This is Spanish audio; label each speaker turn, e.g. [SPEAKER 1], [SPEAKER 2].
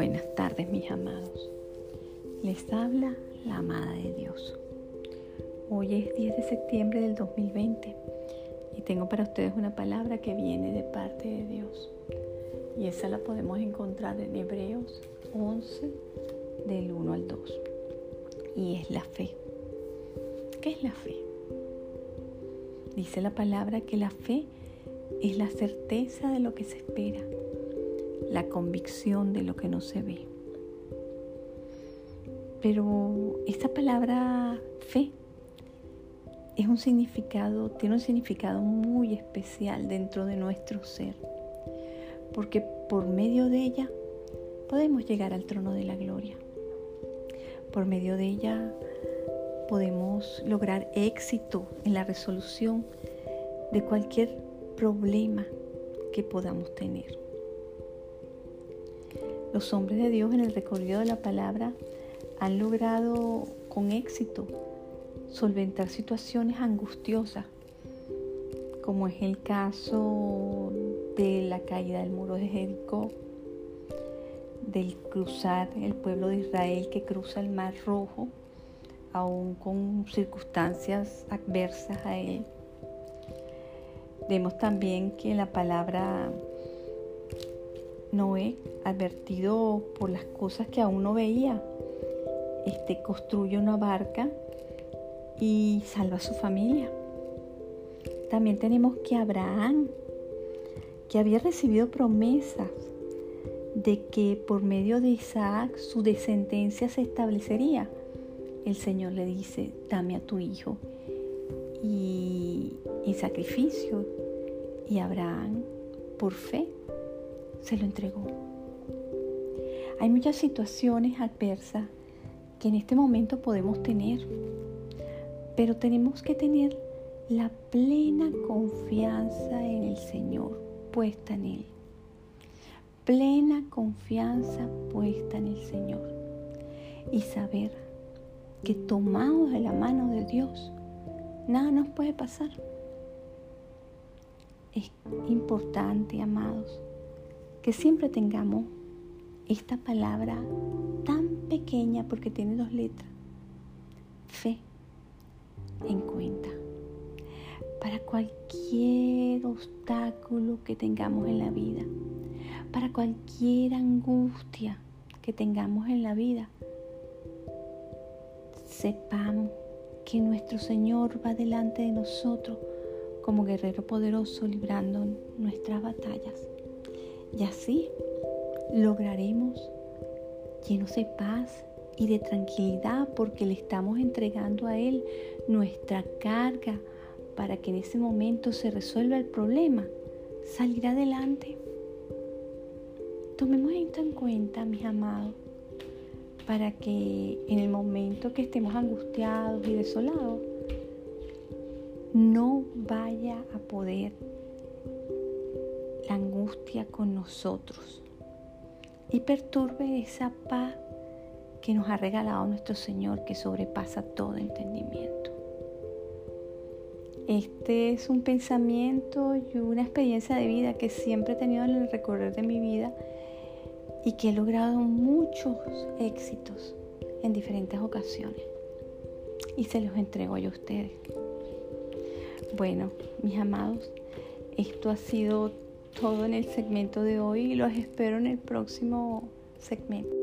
[SPEAKER 1] Buenas tardes mis amados. Les habla la amada de Dios. Hoy es 10 de septiembre del 2020 y tengo para ustedes una palabra que viene de parte de Dios. Y esa la podemos encontrar en Hebreos 11 del 1 al 2. Y es la fe. ¿Qué es la fe? Dice la palabra que la fe es la certeza de lo que se espera la convicción de lo que no se ve. Pero esta palabra fe es un significado, tiene un significado muy especial dentro de nuestro ser, porque por medio de ella podemos llegar al trono de la gloria. Por medio de ella podemos lograr éxito en la resolución de cualquier problema que podamos tener. Los hombres de Dios en el recorrido de la palabra han logrado con éxito solventar situaciones angustiosas, como es el caso de la caída del muro de Jericó, del cruzar el pueblo de Israel que cruza el mar rojo, aún con circunstancias adversas a él. Vemos también que la palabra Noé, advertido por las cosas que aún no veía, este, construye una barca y salva a su familia. También tenemos que Abraham, que había recibido promesas de que por medio de Isaac su descendencia se establecería. El Señor le dice, dame a tu hijo y sacrificio. Y Abraham, por fe, se lo entregó. Hay muchas situaciones adversas que en este momento podemos tener, pero tenemos que tener la plena confianza en el Señor, puesta en Él. Plena confianza puesta en el Señor. Y saber que tomados de la mano de Dios, nada nos puede pasar. Es importante, amados, que siempre tengamos esta palabra tan pequeña porque tiene dos letras, fe, en cuenta. Para cualquier obstáculo que tengamos en la vida, para cualquier angustia que tengamos en la vida, sepamos que nuestro Señor va delante de nosotros como guerrero poderoso librando nuestras batallas. Y así lograremos llenos de paz y de tranquilidad porque le estamos entregando a Él nuestra carga para que en ese momento se resuelva el problema, salir adelante. Tomemos esto en cuenta, mis amados, para que en el momento que estemos angustiados y desolados, no vaya a poder angustia con nosotros y perturbe esa paz que nos ha regalado nuestro Señor que sobrepasa todo entendimiento. Este es un pensamiento y una experiencia de vida que siempre he tenido en el recorrer de mi vida y que he logrado muchos éxitos en diferentes ocasiones. Y se los entrego a ustedes. Bueno, mis amados, esto ha sido todo en el segmento de hoy y los espero en el próximo segmento.